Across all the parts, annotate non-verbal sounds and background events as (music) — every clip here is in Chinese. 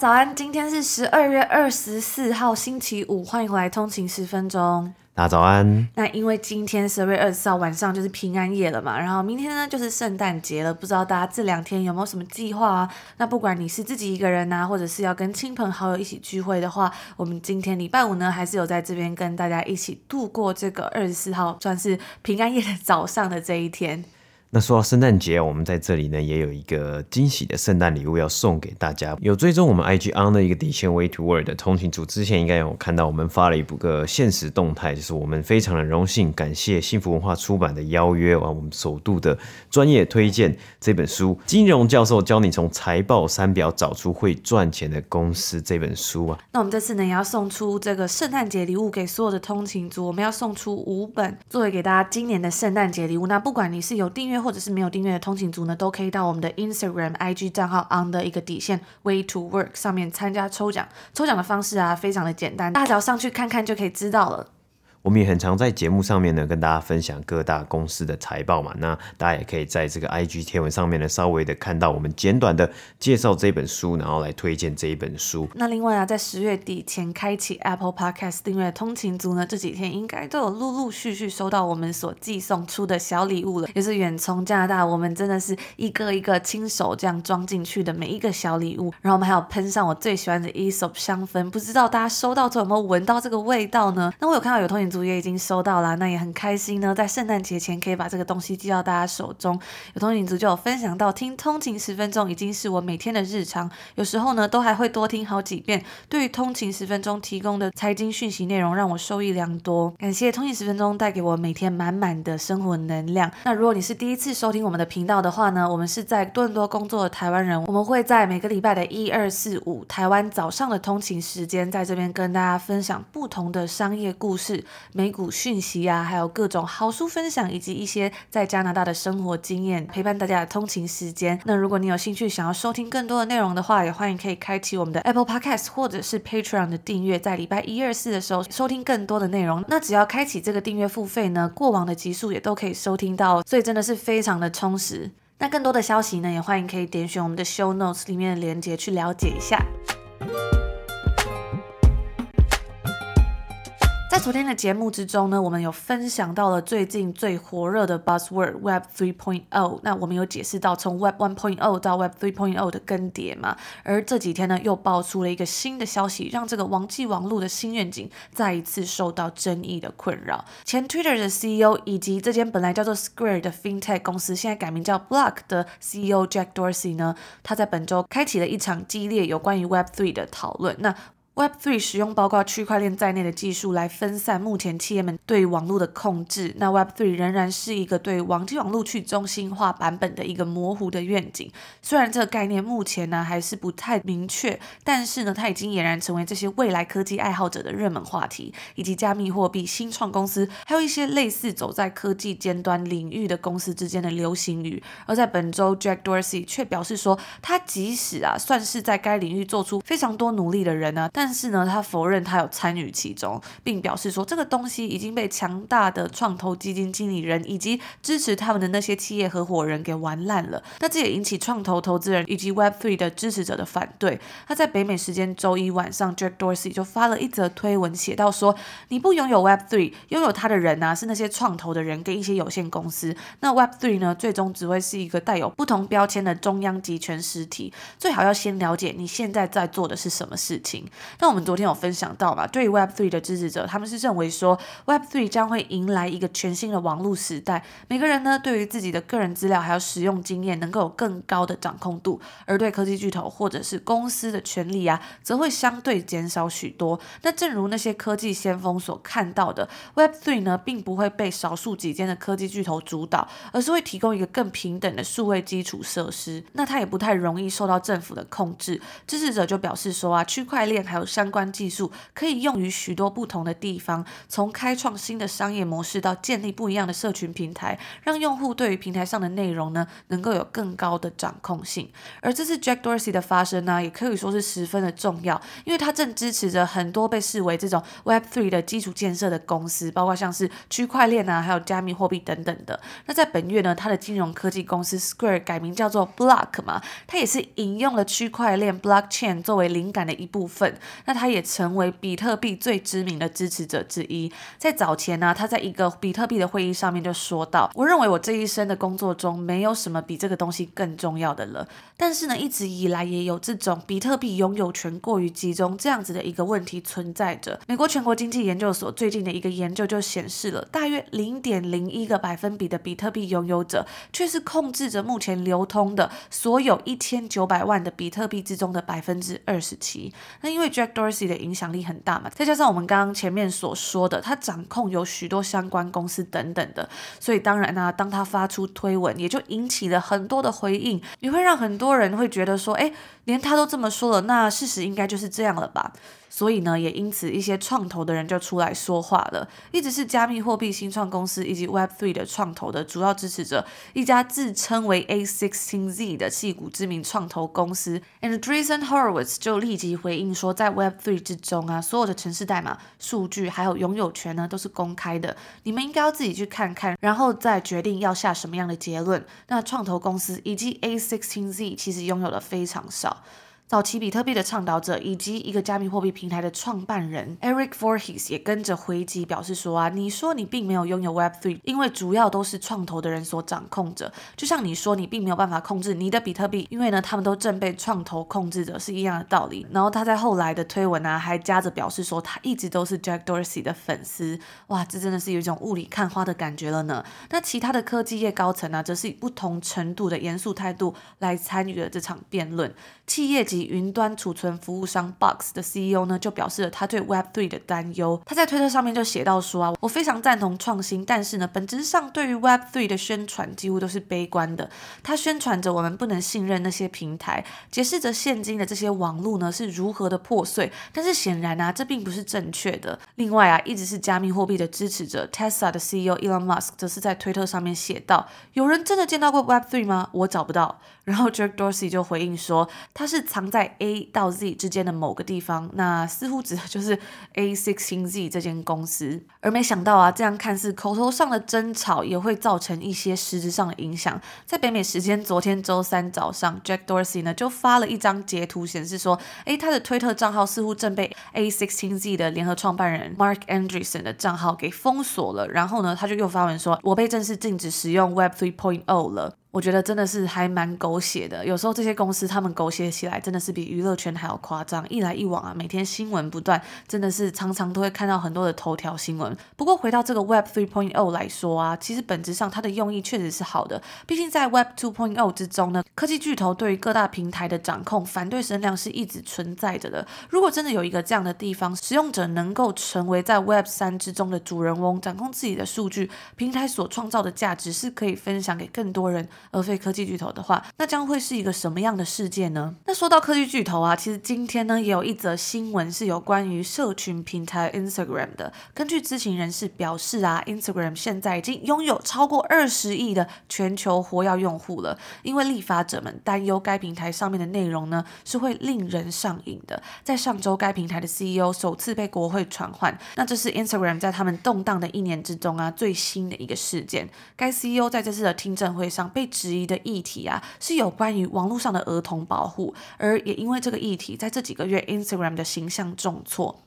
早安，今天是十二月二十四号星期五，欢迎回来通勤十分钟。大家早安。那因为今天十二月二十四号晚上就是平安夜了嘛，然后明天呢就是圣诞节了，不知道大家这两天有没有什么计划啊？那不管你是自己一个人呐、啊，或者是要跟亲朋好友一起聚会的话，我们今天礼拜五呢还是有在这边跟大家一起度过这个二十四号，算是平安夜的早上的这一天。那说到圣诞节，我们在这里呢也有一个惊喜的圣诞礼物要送给大家。有追踪我们 IG on 的一个底线 Way to Work 的通勤族，之前应该有看到我们发了一部个限时动态，就是我们非常的荣幸，感谢幸福文化出版的邀约，啊我们首度的专业推荐这本书《金融教授教你从财报三表找出会赚钱的公司》这本书啊。那我们这次呢也要送出这个圣诞节礼物给所有的通勤族，我们要送出五本作为给大家今年的圣诞节礼物。那不管你是有订阅，或者是没有订阅的通勤族呢，都可以到我们的 Instagram IG 账号 on 的一个底线 Way to Work 上面参加抽奖。抽奖的方式啊，非常的简单，大家只要上去看看就可以知道了。我们也很常在节目上面呢，跟大家分享各大公司的财报嘛。那大家也可以在这个 IG 贴文上面呢，稍微的看到我们简短的介绍这本书，然后来推荐这一本书。那另外啊，在十月底前开启 Apple Podcast 订阅通勤族呢，这几天应该都有陆陆续续收到我们所寄送出的小礼物了，也是远从加拿大，我们真的是一个一个亲手这样装进去的每一个小礼物。然后我们还有喷上我最喜欢的 E S O P 香氛，不知道大家收到之后有没有闻到这个味道呢？那我有看到有通勤族也已经收到了，那也很开心呢。在圣诞节前可以把这个东西寄到大家手中。有通勤族就有分享到，听通勤十分钟已经是我每天的日常，有时候呢都还会多听好几遍。对于通勤十分钟提供的财经讯息内容，让我受益良多。感谢通勤十分钟带给我每天满满的生活能量。那如果你是第一次收听我们的频道的话呢，我们是在多伦多工作的台湾人，我们会在每个礼拜的一二四五台湾早上的通勤时间，在这边跟大家分享不同的商业故事、美股。讯息啊，还有各种好书分享，以及一些在加拿大的生活经验，陪伴大家的通勤时间。那如果你有兴趣想要收听更多的内容的话，也欢迎可以开启我们的 Apple Podcast 或者是 Patreon 的订阅，在礼拜一、二、四的时候收听更多的内容。那只要开启这个订阅付费呢，过往的集数也都可以收听到，所以真的是非常的充实。那更多的消息呢，也欢迎可以点选我们的 Show Notes 里面的链接去了解一下。在昨天的节目之中呢，我们有分享到了最近最火热的 buzzword Web 3.0。那我们有解释到从 Web 1.0到 Web 3.0的更迭嘛。而这几天呢，又爆出了一个新的消息，让这个网际网路的新愿景再一次受到争议的困扰。前 Twitter 的 CEO 以及这间本来叫做 Square 的 FinTech 公司，现在改名叫 Block 的 CEO Jack Dorsey 呢，他在本周开启了一场激烈有关于 Web 3的讨论。那 Web3 使用包括区块链在内的技术来分散目前企业们对网络的控制。那 Web3 仍然是一个对网际网络去中心化版本的一个模糊的愿景。虽然这个概念目前呢还是不太明确，但是呢它已经俨然成为这些未来科技爱好者的热门话题，以及加密货币新创公司，还有一些类似走在科技尖端领域的公司之间的流行语。而在本周，Jack Dorsey 却表示说，他即使啊算是在该领域做出非常多努力的人呢，但但是呢，他否认他有参与其中，并表示说这个东西已经被强大的创投基金经理人以及支持他们的那些企业合伙人给玩烂了。那这也引起创投投资人以及 Web3 的支持者的反对。他在北美时间周一晚上，Jack Dorsey 就发了一则推文，写到说：“你不拥有 Web3，拥有它的人呢、啊、是那些创投的人跟一些有限公司。那 Web3 呢，最终只会是一个带有不同标签的中央集权实体。最好要先了解你现在在做的是什么事情。”那我们昨天有分享到嘛，对于 Web3 的支持者，他们是认为说 Web3 将会迎来一个全新的网络时代，每个人呢对于自己的个人资料还有使用经验能够有更高的掌控度，而对科技巨头或者是公司的权利啊，则会相对减少许多。那正如那些科技先锋所看到的，Web3 呢并不会被少数几间的科技巨头主导，而是会提供一个更平等的数位基础设施。那它也不太容易受到政府的控制。支持者就表示说啊，区块链还有有相关技术，可以用于许多不同的地方，从开创新的商业模式到建立不一样的社群平台，让用户对于平台上的内容呢，能够有更高的掌控性。而这次 Jack Dorsey 的发声呢，也可以说是十分的重要，因为他正支持着很多被视为这种 Web3 的基础建设的公司，包括像是区块链啊，还有加密货币等等的。那在本月呢，他的金融科技公司 Square 改名叫做 Block 嘛，它也是引用了区块链 Blockchain 作为灵感的一部分。那他也成为比特币最知名的支持者之一。在早前呢，他在一个比特币的会议上面就说到：“我认为我这一生的工作中没有什么比这个东西更重要的了。但是呢，一直以来也有这种比特币拥有权过于集中这样子的一个问题存在着。美国全国经济研究所最近的一个研究就显示了，大约零点零一个百分比的比特币拥有者，却是控制着目前流通的所有一千九百万的比特币之中的百分之二十七。那因为 Jack Dorsey 的影响力很大嘛，再加上我们刚刚前面所说的，他掌控有许多相关公司等等的，所以当然呢、当他发出推文，也就引起了很多的回应，也会让很多人会觉得说，哎，连他都这么说了，那事实应该就是这样了吧？所以呢，也因此一些创投的人就出来说话了，一直是加密货币新创公司以及 Web3 的创投的主要支持者，一家自称为 A16Z 的矽谷知名创投公司，Andreessen Horowitz 就立即回应说，在 Web3 之中啊，所有的程式代码、数据还有拥有权呢，都是公开的，你们应该要自己去看看，然后再决定要下什么样的结论。那创投公司以及 A16Z 其实拥有的非常少。早期比特币的倡导者以及一个加密货币平台的创办人 Eric Voorhees 也跟着回击，表示说啊，你说你并没有拥有 Web3，因为主要都是创投的人所掌控着，就像你说你并没有办法控制你的比特币，因为呢，他们都正被创投控制着，是一样的道理。然后他在后来的推文啊，还夹着表示说他一直都是 Jack Dorsey 的粉丝，哇，这真的是有一种雾里看花的感觉了呢。那其他的科技业高层呢，则是以不同程度的严肃态度来参与了这场辩论，企业级。云端储存服务商 Box 的 CEO 呢，就表示了他对 Web3 的担忧。他在推特上面就写到说啊，我非常赞同创新，但是呢，本质上对于 Web3 的宣传几乎都是悲观的。他宣传着我们不能信任那些平台，解释着现今的这些网络呢是如何的破碎。但是显然啊，这并不是正确的。另外啊，一直是加密货币的支持者 Tesla 的 CEO Elon Musk 则是在推特上面写道：有人真的见到过 Web3 吗？我找不到。然后 Jack Dorsey 就回应说，他是藏在 A 到 Z 之间的某个地方，那似乎指的就是 A16Z 这间公司。而没想到啊，这样看似口头上的争吵，也会造成一些实质上的影响。在北美时间昨天周三早上，Jack Dorsey 呢就发了一张截图，显示说，诶，他的推特账号似乎正被 A16Z 的联合创办人 Mark Andreessen 的账号给封锁了。然后呢，他就又发文说，我被正式禁止使用 Web 3.0了。我觉得真的是还蛮狗血的，有时候这些公司他们狗血起来真的是比娱乐圈还要夸张，一来一往啊，每天新闻不断，真的是常常都会看到很多的头条新闻。不过回到这个 Web 3.0来说啊，其实本质上它的用意确实是好的，毕竟在 Web 2.0之中呢，科技巨头对于各大平台的掌控、反对声量是一直存在着的。如果真的有一个这样的地方，使用者能够成为在 Web 3之中的主人翁，掌控自己的数据，平台所创造的价值是可以分享给更多人。而非科技巨头的话，那将会是一个什么样的世界呢？那说到科技巨头啊，其实今天呢也有一则新闻是有关于社群平台 Instagram 的。根据知情人士表示啊，Instagram 现在已经拥有超过二十亿的全球活跃用户了。因为立法者们担忧该平台上面的内容呢是会令人上瘾的。在上周，该平台的 CEO 首次被国会传唤。那这是 Instagram 在他们动荡的一年之中啊最新的一个事件。该 CEO 在这次的听证会上被质疑的议题啊，是有关于网络上的儿童保护，而也因为这个议题，在这几个月，Instagram 的形象重挫。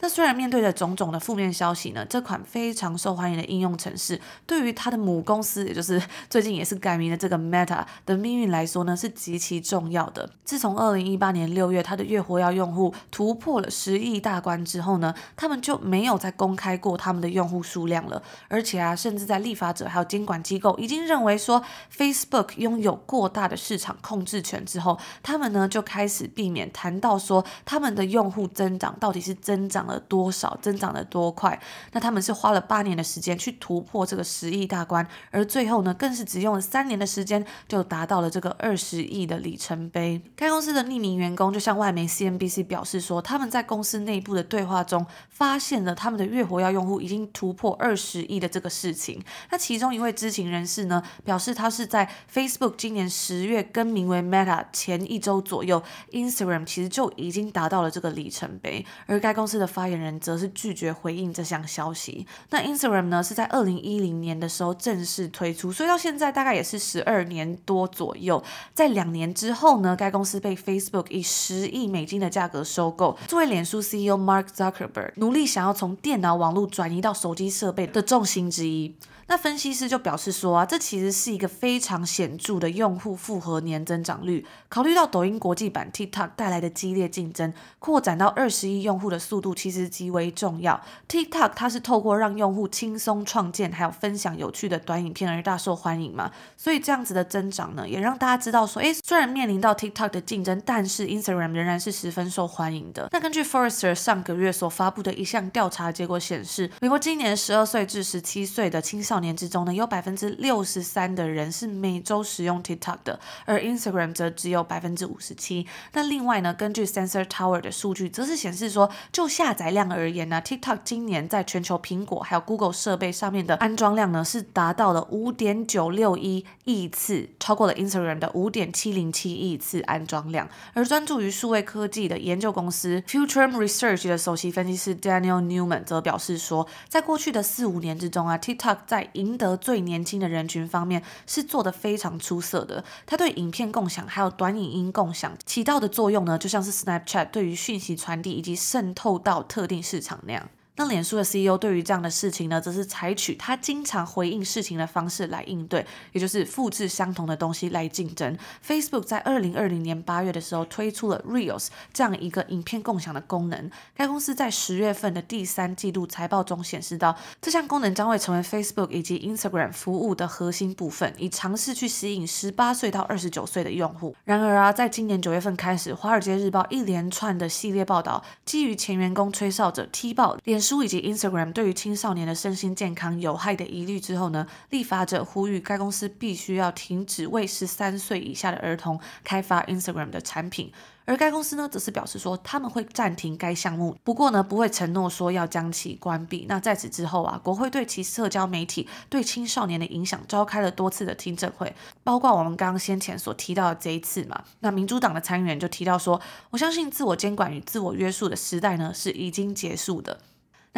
那虽然面对着种种的负面消息呢，这款非常受欢迎的应用程式，对于它的母公司，也就是 (laughs) 最近也是改名的这个 Meta 的命运来说呢，是极其重要的。自从二零一八年六月，它的月活跃用户突破了十亿大关之后呢，他们就没有再公开过他们的用户数量了。而且啊，甚至在立法者还有监管机构已经认为说 Facebook 拥有过大的市场控制权之后，他们呢就开始避免谈到说他们的用户增长到底是增长。了多少，增长了多快。那他们是花了八年的时间去突破这个十亿大关，而最后呢，更是只用了三年的时间就达到了这个二十亿的里程碑。该公司的匿名员工就向外媒 CNBC 表示说，他们在公司内部的对话中发现了他们的月活跃用户已经突破二十亿的这个事情。那其中一位知情人士呢，表示他是在 Facebook 今年十月更名为 Meta 前一周左右，Instagram 其实就已经达到了这个里程碑。而该公司的发言人则是拒绝回应这项消息。那 Instagram 呢，是在二零一零年的时候正式推出，所以到现在大概也是十二年多左右。在两年之后呢，该公司被 Facebook 以十亿美金的价格收购。作为脸书 CEO Mark Zuckerberg 努力想要从电脑网络转移到手机设备的重心之一。那分析师就表示说啊，这其实是一个非常显著的用户复合年增长率。考虑到抖音国际版 TikTok 带来的激烈竞争，扩展到二十亿用户的速度其实极为重要。TikTok 它是透过让用户轻松创建还有分享有趣的短影片而大受欢迎嘛，所以这样子的增长呢，也让大家知道说，诶，虽然面临到 TikTok 的竞争，但是 Instagram 仍然是十分受欢迎的。那根据 Forrester 上个月所发布的一项调查结果显示，美国今年十二岁至十七岁的青少年之中呢，有百分之六十三的人是每周使用 TikTok 的，而 Instagram 则只有百分之五十七。那另外呢，根据 Sensor Tower 的数据，则是显示说，就下载量而言呢，TikTok 今年在全球苹果还有 Google 设备上面的安装量呢，是达到了五点九六一亿次，超过了 Instagram 的五点七零七亿次安装量。而专注于数位科技的研究公司 Futurum Research 的首席分析师 Daniel Newman 则表示说，在过去的四五年之中啊，TikTok 在赢得最年轻的人群方面是做得非常出色的。它对影片共享还有短影音共享起到的作用呢，就像是 Snapchat 对于讯息传递以及渗透到特定市场那样。那脸书的 CEO 对于这样的事情呢，则是采取他经常回应事情的方式来应对，也就是复制相同的东西来竞争。Facebook 在二零二零年八月的时候推出了 Reels 这样一个影片共享的功能。该公司在十月份的第三季度财报中显示到，这项功能将会成为 Facebook 以及 Instagram 服务的核心部分，以尝试去吸引十八岁到二十九岁的用户。然而啊，在今年九月份开始，《华尔街日报》一连串的系列报道，基于前员工吹哨者踢爆脸书以及 Instagram 对于青少年的身心健康有害的疑虑之后呢，立法者呼吁该公司必须要停止为十三岁以下的儿童开发 Instagram 的产品。而该公司呢，则是表示说他们会暂停该项目，不过呢，不会承诺说要将其关闭。那在此之后啊，国会对其社交媒体对青少年的影响召开了多次的听证会，包括我们刚刚先前所提到的这一次嘛。那民主党的参议员就提到说，我相信自我监管与自我约束的时代呢，是已经结束的。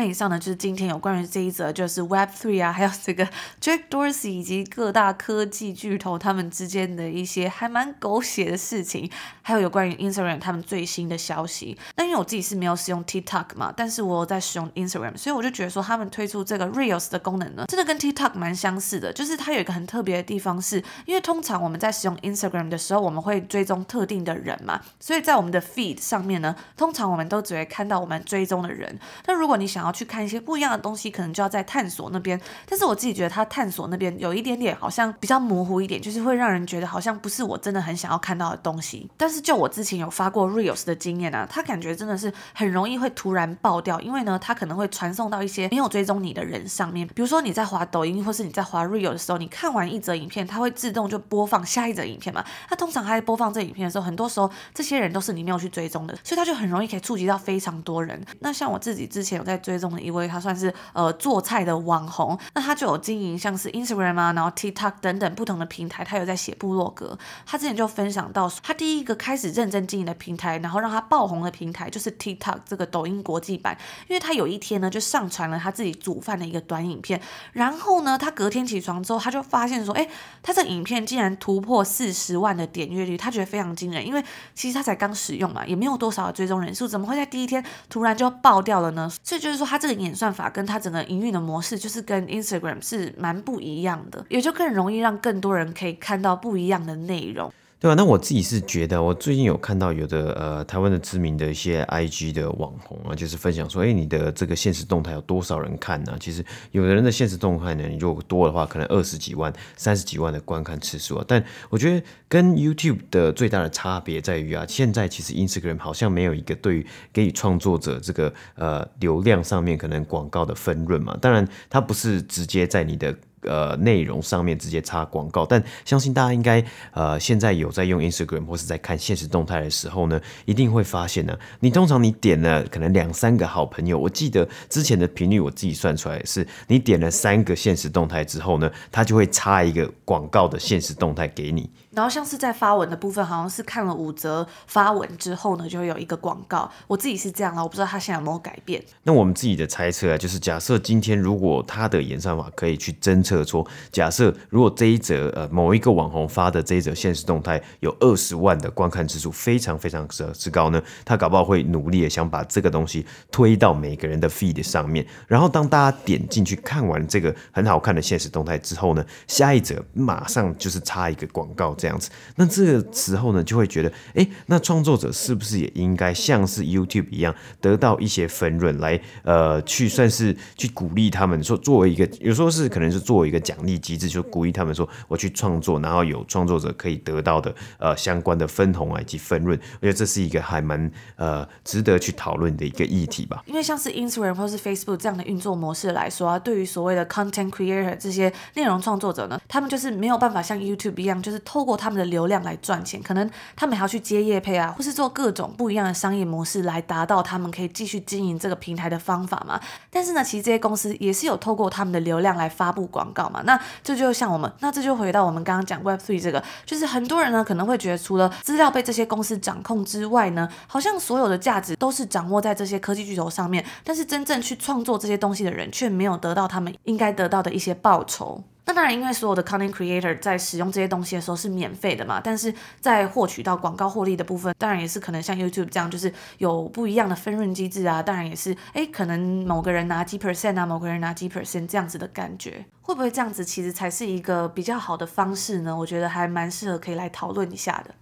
以上呢，就是今天有关于这一则，就是 Web Three 啊，还有这个 Jack Dorsey 以及各大科技巨头他们之间的一些还蛮狗血的事情，还有有关于 Instagram 他们最新的消息。那因为我自己是没有使用 TikTok 嘛，但是我有在使用 Instagram，所以我就觉得说他们推出这个 Reels 的功能呢，真的跟 TikTok 蛮相似的，就是它有一个很特别的地方是，因为通常我们在使用 Instagram 的时候，我们会追踪特定的人嘛，所以在我们的 Feed 上面呢，通常我们都只会看到我们追踪的人。那如果你想要去看一些不一样的东西，可能就要在探索那边。但是我自己觉得，它探索那边有一点点好像比较模糊一点，就是会让人觉得好像不是我真的很想要看到的东西。但是就我之前有发过 Reels 的经验啊，它感觉真的是很容易会突然爆掉，因为呢，它可能会传送到一些没有追踪你的人上面。比如说你在滑抖音或是你在滑 Reels 的时候，你看完一则影片，它会自动就播放下一则影片嘛。它通常还在播放这影片的时候，很多时候这些人都是你没有去追踪的，所以它就很容易可以触及到非常多人。那像我自己之前有在追踪的一。位他算是呃做菜的网红，那他就有经营像是 Instagram 啊，然后 TikTok 等等不同的平台，他有在写部落格。他之前就分享到，他第一个开始认真经营的平台，然后让他爆红的平台就是 TikTok 这个抖音国际版。因为他有一天呢，就上传了他自己煮饭的一个短影片，然后呢，他隔天起床之后，他就发现说，哎，他这影片竟然突破四十万的点阅率，他觉得非常惊人。因为其实他才刚使用嘛，也没有多少的追踪人数，怎么会在第一天突然就爆掉了呢？所以就是说，它这个。演算法跟它整个营运的模式，就是跟 Instagram 是蛮不一样的，也就更容易让更多人可以看到不一样的内容。对吧？那我自己是觉得，我最近有看到有的呃台湾的知名的一些 IG 的网红啊，就是分享说，哎，你的这个现实动态有多少人看呢？其实有的人的现实动态呢，你如果多的话，可能二十几万、三十几万的观看次数啊。但我觉得跟 YouTube 的最大的差别在于啊，现在其实 Instagram 好像没有一个对于给予创作者这个呃流量上面可能广告的分润嘛。当然，它不是直接在你的。呃，内容上面直接插广告，但相信大家应该呃现在有在用 Instagram 或是在看现实动态的时候呢，一定会发现呢，你通常你点了可能两三个好朋友，我记得之前的频率我自己算出来是，你点了三个现实动态之后呢，它就会插一个广告的现实动态给你。然后像是在发文的部分，好像是看了五则发文之后呢，就会有一个广告。我自己是这样了，我不知道他现在有没有改变。那我们自己的猜测啊，就是假设今天如果他的演算法可以去侦测出，假设如果这一则呃某一个网红发的这一则现实动态有二十万的观看次数，非常非常之之高呢，他搞不好会努力的想把这个东西推到每个人的 feed 上面。然后当大家点进去看完这个很好看的现实动态之后呢，下一则马上就是插一个广告。这样子，那这个时候呢，就会觉得，哎，那创作者是不是也应该像是 YouTube 一样，得到一些分润来，呃，去算是去鼓励他们，说作为一个，有时候是可能是作为一个奖励机制，就鼓励他们说，我去创作，然后有创作者可以得到的，呃，相关的分红啊以及分润，我觉得这是一个还蛮呃值得去讨论的一个议题吧。因为像是 Instagram 或是 Facebook 这样的运作模式来说啊，对于所谓的 Content Creator 这些内容创作者呢，他们就是没有办法像 YouTube 一样，就是透过过他们的流量来赚钱，可能他们还要去接业配啊，或是做各种不一样的商业模式来达到他们可以继续经营这个平台的方法嘛。但是呢，其实这些公司也是有透过他们的流量来发布广告嘛。那这就像我们，那这就回到我们刚刚讲 Web Three 这个，就是很多人呢可能会觉得，除了资料被这些公司掌控之外呢，好像所有的价值都是掌握在这些科技巨头上面，但是真正去创作这些东西的人却没有得到他们应该得到的一些报酬。那当然，因为所有的 content creator 在使用这些东西的时候是免费的嘛，但是在获取到广告获利的部分，当然也是可能像 YouTube 这样，就是有不一样的分润机制啊。当然也是，哎，可能某个人拿几 percent 啊，某个人拿几 percent 这样子的感觉，会不会这样子其实才是一个比较好的方式呢？我觉得还蛮适合可以来讨论一下的。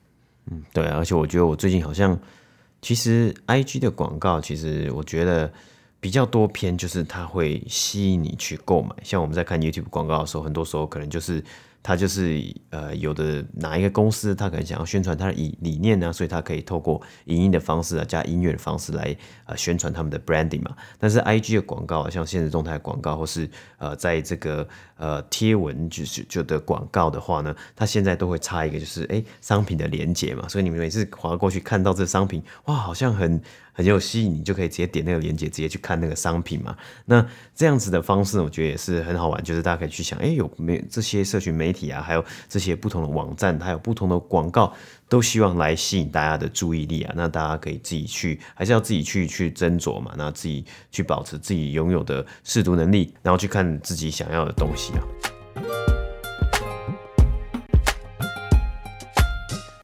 嗯，对啊，而且我觉得我最近好像，其实 IG 的广告，其实我觉得。比较多篇就是它会吸引你去购买，像我们在看 YouTube 广告的时候，很多时候可能就是。他就是呃，有的哪一个公司，他可能想要宣传他的理理念呢，所以他可以透过影音的方式啊，加音乐的方式来呃宣传他们的 branding 嘛。但是 IG 的广告啊，像现实动态广告，或是呃在这个呃贴文就是就的广告的话呢，它现在都会插一个就是哎商品的连接嘛，所以你们每次划过去看到这商品，哇，好像很很有吸引你，就可以直接点那个连接，直接去看那个商品嘛。那这样子的方式，我觉得也是很好玩，就是大家可以去想，哎，有没这些社群媒媒体。啊，还有这些不同的网站，还有不同的广告，都希望来吸引大家的注意力啊。那大家可以自己去，还是要自己去去斟酌嘛。那自己去保持自己拥有的识读能力，然后去看自己想要的东西啊。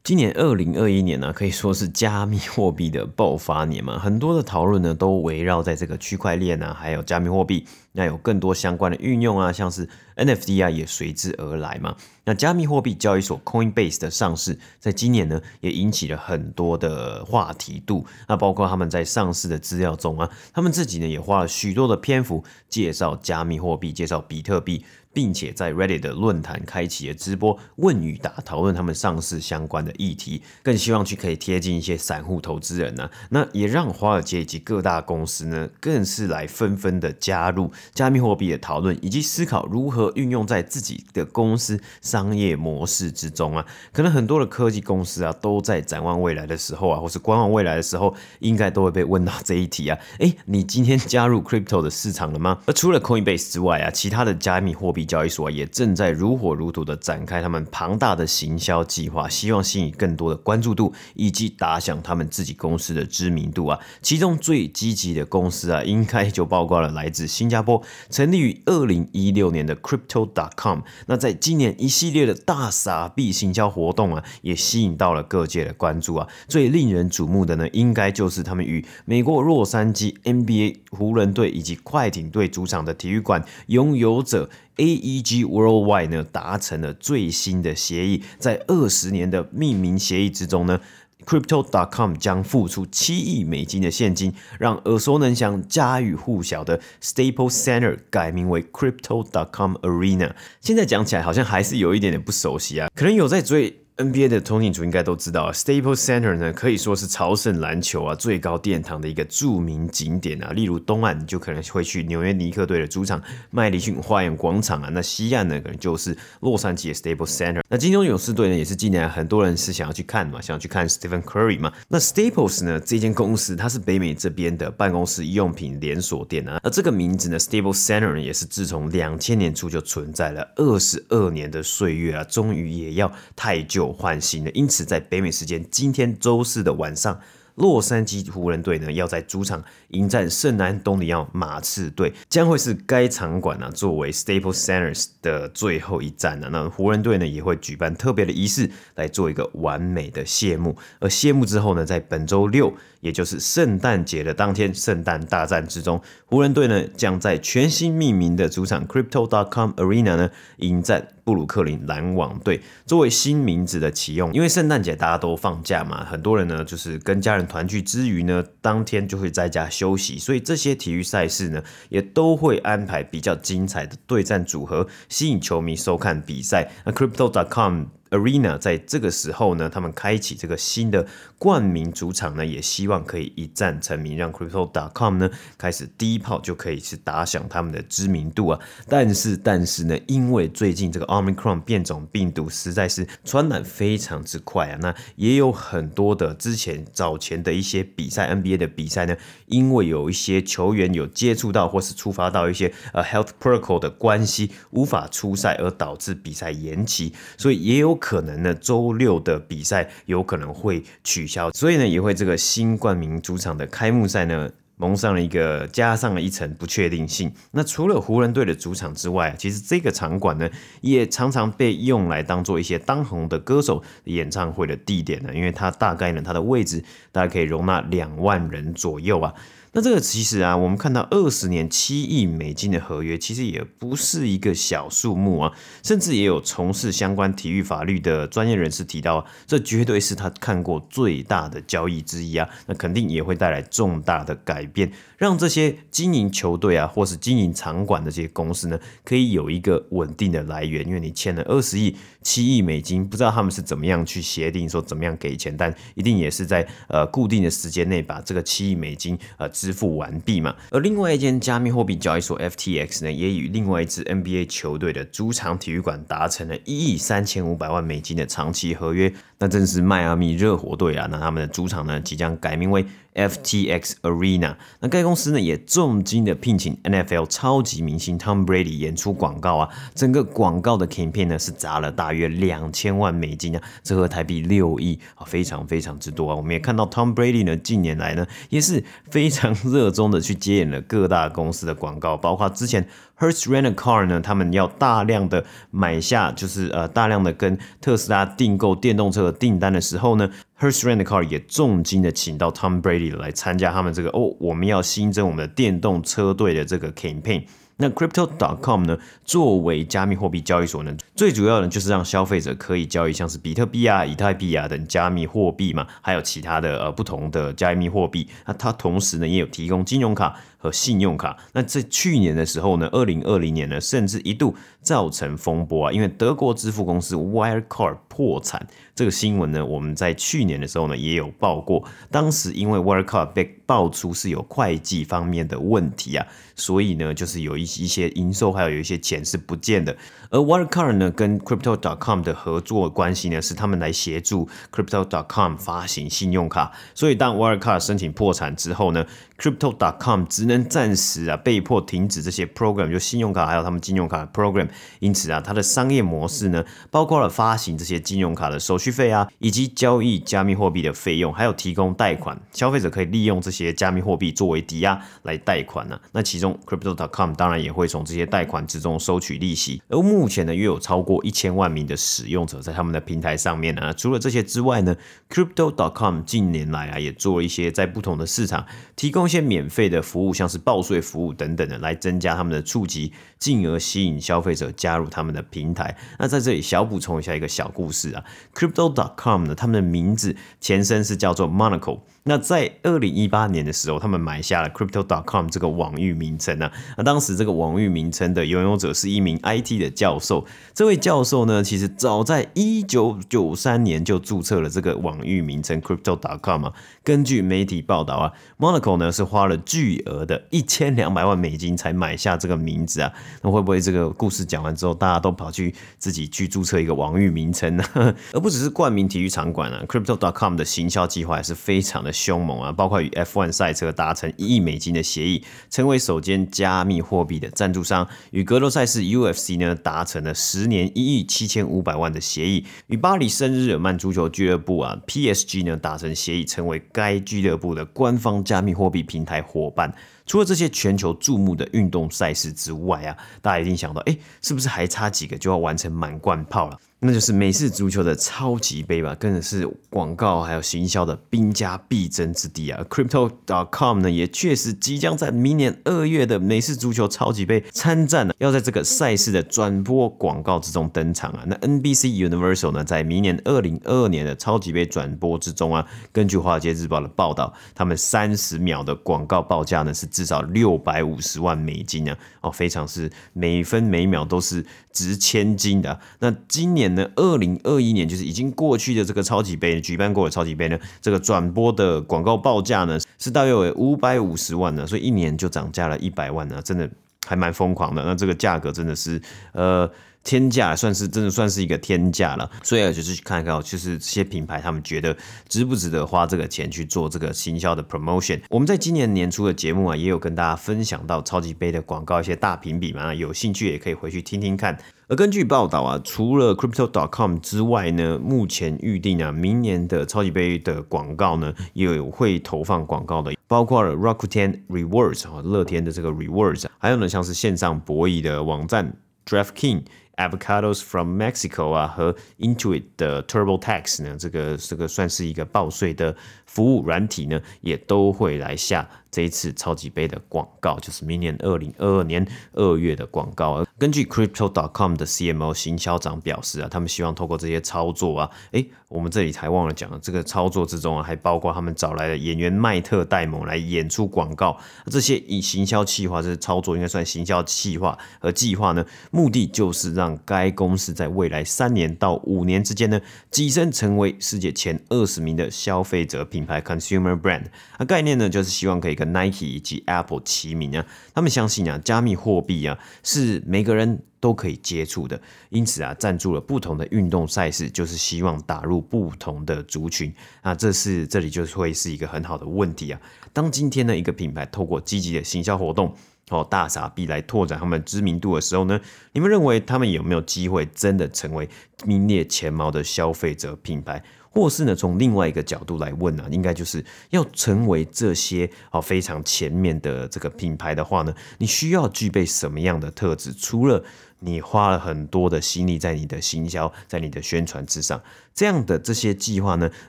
今年二零二一年呢，可以说是加密货币的爆发年嘛，很多的讨论呢都围绕在这个区块链啊，还有加密货币，那有更多相关的运用啊，像是 NFT 啊也随之而来嘛。那加密货币交易所 Coinbase 的上市，在今年呢也引起了很多的话题度，那包括他们在上市的资料中啊，他们自己呢也花了许多的篇幅介绍加密货币，介绍比特币。并且在 Reddit 的论坛开启了直播问与答，讨论他们上市相关的议题，更希望去可以贴近一些散户投资人呢、啊。那也让华尔街以及各大公司呢，更是来纷纷的加入加密货币的讨论，以及思考如何运用在自己的公司商业模式之中啊。可能很多的科技公司啊，都在展望未来的时候啊，或是观望未来的时候，应该都会被问到这一题啊。诶，你今天加入 Crypto 的市场了吗？而除了 Coinbase 之外啊，其他的加密货币。交易所啊也正在如火如荼的展开他们庞大的行销计划，希望吸引更多的关注度，以及打响他们自己公司的知名度啊。其中最积极的公司啊，应该就包括了来自新加坡、成立于二零一六年的 Crypto.com。那在今年一系列的大傻币行销活动啊，也吸引到了各界的关注啊。最令人瞩目的呢，应该就是他们与美国洛杉矶 NBA 湖人队以及快艇队主场的体育馆拥有者 AEG Worldwide 呢达成了最新的协议，在二十年的命名协议之中呢。Crypto.com 将付出七亿美金的现金，让耳熟能详、家喻户晓的 Staple Center 改名为 Crypto.com Arena。现在讲起来好像还是有一点点不熟悉啊，可能有在追。NBA 的通勤族应该都知道，Staple Center 呢可以说是朝圣篮球啊最高殿堂的一个著名景点啊。例如东岸你就可能会去纽约尼克队的主场麦迪逊花园广场啊，那西岸呢可能就是洛杉矶的 Staple Center。那金州勇士队呢也是近年来很多人是想要去看嘛，想要去看 Stephen Curry 嘛。那 Staples 呢这间公司它是北美这边的办公室用品连锁店啊，那这个名字呢 Staple Center 呢也是自从两千年初就存在了二十二年的岁月啊，终于也要太久旧换新了，因此在北美时间今天周四的晚上，洛杉矶湖人队呢要在主场迎战圣安东尼奥马刺队，将会是该场馆呢作为 Staple Centers 的最后一站呢。那湖人队呢也会举办特别的仪式来做一个完美的谢幕。而谢幕之后呢，在本周六，也就是圣诞节的当天，圣诞大战之中，湖人队呢将在全新命名的主场 Crypto.com Arena 呢迎战。布鲁克林篮网队作为新名字的启用，因为圣诞节大家都放假嘛，很多人呢就是跟家人团聚之余呢，当天就会在家休息，所以这些体育赛事呢也都会安排比较精彩的对战组合，吸引球迷收看比赛。那 Crypto.com Arena 在这个时候呢，他们开启这个新的冠名主场呢，也希望可以一战成名，让 Crypto.com 呢开始第一炮就可以去打响他们的知名度啊。但是，但是呢，因为最近这个 Omicron 变种病毒实在是传染非常之快啊，那也有很多的之前早前的一些比赛 NBA 的比赛呢，因为有一些球员有接触到或是触发到一些呃 health protocol 的关系，无法出赛而导致比赛延期，所以也有。可能呢，周六的比赛有可能会取消，所以呢，也会这个新冠名主场的开幕赛呢，蒙上了一个加上了一层不确定性。那除了湖人队的主场之外，其实这个场馆呢，也常常被用来当做一些当红的歌手演唱会的地点呢，因为它大概呢，它的位置大概可以容纳两万人左右啊。那这个其实啊，我们看到二十年七亿美金的合约，其实也不是一个小数目啊。甚至也有从事相关体育法律的专业人士提到，这绝对是他看过最大的交易之一啊。那肯定也会带来重大的改变，让这些经营球队啊，或是经营场馆的这些公司呢，可以有一个稳定的来源。因为你签了二十亿、七亿美金，不知道他们是怎么样去协定说怎么样给钱，但一定也是在呃固定的时间内把这个七亿美金呃。支付完毕嘛，而另外一间加密货币交易所 FTX 呢，也与另外一支 NBA 球队的主场体育馆达成了一亿三千五百万美金的长期合约，那正是迈阿密热火队啊，那他们的主场呢即将改名为。FTX Arena，那该公司呢也重金的聘请 NFL 超级明星 Tom Brady 演出广告啊，整个广告的 campaign 呢是砸了大约两千万美金啊，折合台币六亿啊，非常非常之多啊。我们也看到 Tom Brady 呢近年来呢也是非常热衷的去接演了各大公司的广告，包括之前 Hertz Rent a Car 呢，他们要大量的买下，就是呃大量的跟特斯拉订购电动车的订单的时候呢。Hertz Rent Car 也重金的请到 Tom Brady 来参加他们这个哦，我们要新增我们的电动车队的这个 campaign。那 Crypto.com 呢，作为加密货币交易所呢，最主要的就是让消费者可以交易像是比特币啊、以太币啊等加密货币嘛，还有其他的呃不同的加密货币。那它同时呢，也有提供金融卡和信用卡。那在去年的时候呢，二零二零年呢，甚至一度造成风波啊，因为德国支付公司 Wirecard 破产。这个新闻呢，我们在去年的时候呢也有报过。当时因为 Wirecard 被爆出是有会计方面的问题啊，所以呢就是有一一些营收还有有一些钱是不见的。而 Wirecard 呢跟 Crypto.com 的合作关系呢，是他们来协助 Crypto.com 发行信用卡。所以当 Wirecard 申请破产之后呢，Crypto.com 只能暂时啊被迫停止这些 program，就信用卡还有他们金融卡的 program。因此啊，它的商业模式呢，包括了发行这些金融卡的手续费啊，以及交易加密货币的费用，还有提供贷款，消费者可以利用这些加密货币作为抵押来贷款呢、那其中 Crypto.com 当然也会从这些贷款之中收取利息。而目前呢，约有超过一千万名的使用者在他们的平台上面呢、啊。除了这些之外呢，Crypto.com 近年来啊，也做了一些在不同的市场提供一些免费的服务，像是报税服务等等的，来增加他们的触及，进而吸引消费者加入他们的平台。那在这里小补充一下一个小故事啊，Crypto.com 呢，他们的名字前身是叫做 Monaco。那在二零一八年的时候，他们买下了 Crypto.com 这个网域名称呢。那当时这个网域名称的拥有者是一名 IT 的教授。这位教授呢，其实早在一九九三年就注册了这个网域名称 Crypto.com 啊。根据媒体报道啊，Monaco 呢是花了巨额的一千两百万美金才买下这个名字啊。那会不会这个故事讲完之后，大家都跑去自己去注册一个网域名称呢？(laughs) 而不只是冠名体育场馆啊，Crypto.com 的行销计划也是非常的。凶猛啊！包括与 F1 赛车达成一亿美金的协议，成为首间加密货币的赞助商；与格斗赛事 UFC 呢达成了十年一亿七千五百万的协议；与巴黎圣日耳曼足球俱乐部啊 PSG 呢达成协议，成为该俱乐部的官方加密货币平台伙伴。除了这些全球注目的运动赛事之外啊，大家一定想到，哎，是不是还差几个就要完成满贯炮了？那就是美式足球的超级杯吧，更是广告还有行销的兵家必争之地啊！Crypto.com 呢，也确实即将在明年二月的美式足球超级杯参战了，要在这个赛事的转播广告之中登场啊！那 NBC Universal 呢，在明年二零二二年的超级杯转播之中啊，根据华尔街日报的报道，他们三十秒的广告报价呢是至少六百五十万美金啊！哦，非常是每分每秒都是值千金的。那今年。那二零二一年就是已经过去的这个超级杯举办过的超级杯呢，这个转播的广告报价呢是大约为五百五十万呢，所以一年就涨价了一百万呢，真的还蛮疯狂的。那这个价格真的是呃。天价算是真的算是一个天价了，所以啊，就是去看看，就是这些品牌他们觉得值不值得花这个钱去做这个行销的 promotion。我们在今年年初的节目啊，也有跟大家分享到超级杯的广告一些大评比嘛，有兴趣也可以回去听听看。而根据报道啊，除了 Crypto.com 之外呢，目前预定啊，明年的超级杯的广告呢，也有会投放广告的，包括了 Rakuten Rewards 啊，乐天的这个 Rewards，还有呢，像是线上博弈的网站 DraftKings。Avocados from Mexico 啊，和 Intuit 的 TurboTax 呢，这个这个算是一个报税的服务软体呢，也都会来下。这一次超级杯的广告就是明年二零二二年二月的广告。根据 Crypto.com 的 CMO 行销长表示啊，他们希望透过这些操作啊，诶，我们这里才忘了讲了，这个操作之中啊，还包括他们找来的演员迈特戴蒙来演出广告。这些以行销企划，这些操作应该算行销企划和计划呢，目的就是让该公司在未来三年到五年之间呢，跻身成为世界前二十名的消费者品牌 （consumer brand）。那概念呢，就是希望可以跟 Nike 以及 Apple 齐名啊，他们相信啊，加密货币啊是每个人都可以接触的，因此啊，赞助了不同的运动赛事，就是希望打入不同的族群啊，这是这里就会是一个很好的问题啊。当今天的一个品牌透过积极的行销活动哦，大傻币来拓展他们知名度的时候呢，你们认为他们有没有机会真的成为名列前茅的消费者品牌？或是呢，从另外一个角度来问呢，应该就是要成为这些哦非常前面的这个品牌的话呢，你需要具备什么样的特质？除了你花了很多的心力在你的行销、在你的宣传之上，这样的这些计划呢，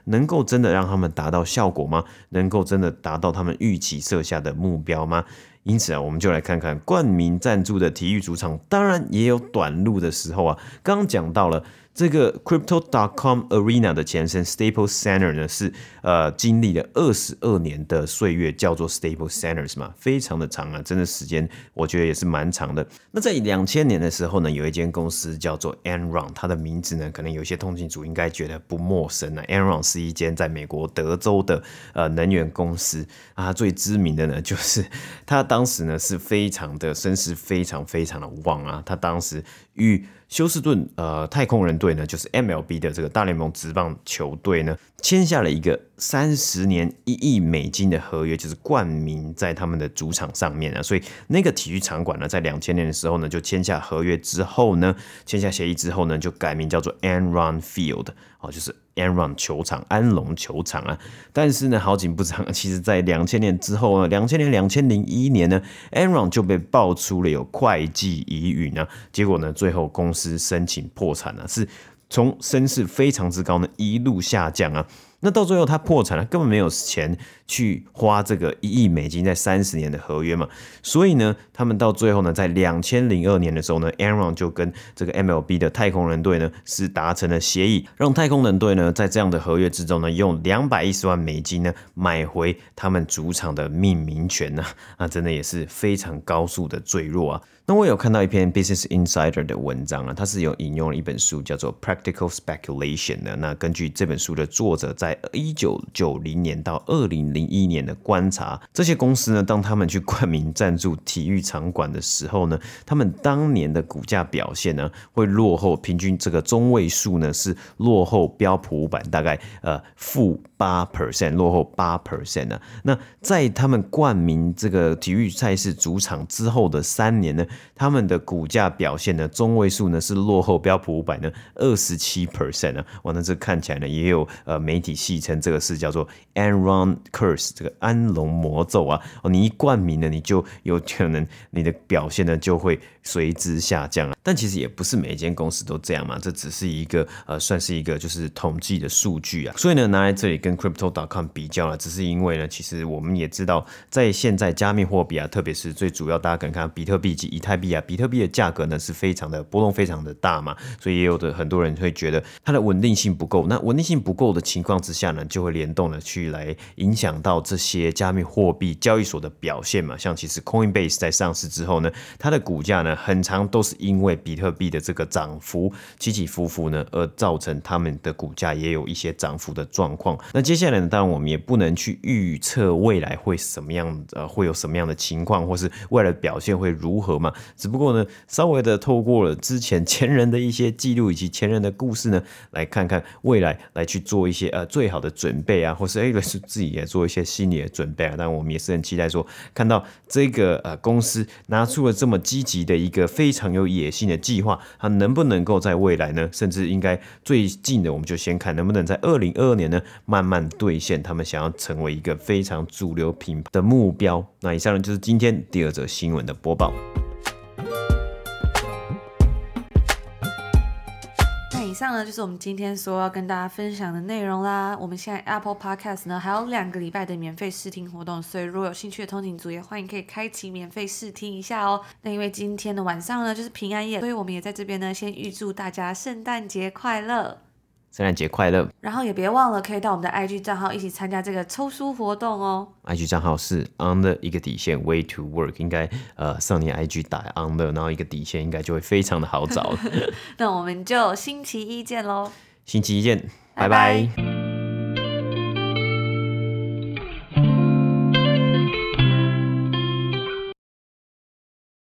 能够真的让他们达到效果吗？能够真的达到他们预期设下的目标吗？因此啊，我们就来看看冠名赞助的体育主场，当然也有短路的时候啊。刚讲到了。这个 Crypto. dot com Arena 的前身 Staples Center 呢，是呃经历了二十二年的岁月，叫做 Staples Centers 嘛，非常的长啊，真的时间我觉得也是蛮长的。那在两千年的时候呢，有一间公司叫做 Enron，它的名字呢，可能有些通勤族应该觉得不陌生啊。Enron 是一间在美国德州的呃能源公司啊，最知名的呢，(laughs) 就是它当时呢是非常的声势非常非常的旺啊，它当时与休斯顿呃太空人队呢，就是 MLB 的这个大联盟职棒球队呢，签下了一个三十年一亿美金的合约，就是冠名在他们的主场上面啊。所以那个体育场馆呢，在两千年的时候呢，就签下合约之后呢，签下协议之后呢，就改名叫做 Enron Field，哦，就是 Enron 球场，安龙球场啊。但是呢，好景不长，(laughs) 其实在两千年之后呢，两千年、两千零一年呢，Enron 就被爆出了有会计疑云啊，结果呢，最后公司申请破产了，是。从身世非常之高呢，一路下降啊。那到最后他破产了，根本没有钱去花这个一亿美金在三十年的合约嘛。所以呢，他们到最后呢，在两千零二年的时候呢，Aaron 就跟这个 MLB 的太空人队呢是达成了协议，让太空人队呢在这样的合约之中呢，用两百一十万美金呢买回他们主场的命名权呢。啊，真的也是非常高速的坠落啊。那我有看到一篇 Business Insider 的文章啊，它是有引用了一本书叫做 Practical Speculation 的。那根据这本书的作者在一九九零年到二零零一年的观察，这些公司呢，当他们去冠名赞助体育场馆的时候呢，他们当年的股价表现呢，会落后平均这个中位数呢是落后标普五百大概呃负八 percent，落后八 percent 呢。那在他们冠名这个体育赛事主场之后的三年呢，他们的股价表现呢，中位数呢是落后标普五百呢二十七 percent 呢，哇，那这看起来呢也有呃媒体戏称这个是叫做 Enron Curse 这个安龙魔咒啊，哦，你一冠名呢，你就有可能你的表现呢就会随之下降啊。但其实也不是每一间公司都这样嘛，这只是一个呃算是一个就是统计的数据啊，所以呢拿来这里跟 Crypto.com 比较了，只是因为呢其实我们也知道在现在加密货币啊，特别是最主要大家可能看比特币及以太币啊，比特币的价格呢是非常的波动非常的大嘛，所以也有的很多人会觉得它的稳定性不够。那稳定性不够的情况之下呢，就会联动的去来影响到这些加密货币交易所的表现嘛。像其实 Coinbase 在上市之后呢，它的股价呢很长都是因为比特币的这个涨幅起起伏伏呢，而造成他们的股价也有一些涨幅的状况。那接下来呢，当然我们也不能去预测未来会什么样，呃，会有什么样的情况，或是未来的表现会如何嘛。只不过呢，稍微的透过了之前前人的一些记录以及前人的故事呢，来看看未来，来去做一些呃最好的准备啊，或是哎，是自己也做一些心理的准备啊。但我们也是很期待说，看到这个呃公司拿出了这么积极的一个非常有野心的计划，它能不能够在未来呢？甚至应该最近的，我们就先看能不能在二零二二年呢，慢慢兑现他们想要成为一个非常主流品牌的目标。那以上呢，就是今天第二则新闻的播报。以上呢，就是我们今天所要跟大家分享的内容啦。我们现在 Apple Podcast 呢，还有两个礼拜的免费试听活动，所以如果有兴趣的通勤族也欢迎可以开启免费试听一下哦。那因为今天的晚上呢，就是平安夜，所以我们也在这边呢，先预祝大家圣诞节快乐。圣诞节快乐！然后也别忘了，可以到我们的 IG 账号一起参加这个抽书活动哦。IG 账号是 under 一个底线 way to work，应该呃上你 IG 打 under，然后一个底线，应该就会非常的好找。(laughs) 那我们就星期一见喽！星期一见，拜拜。拜拜。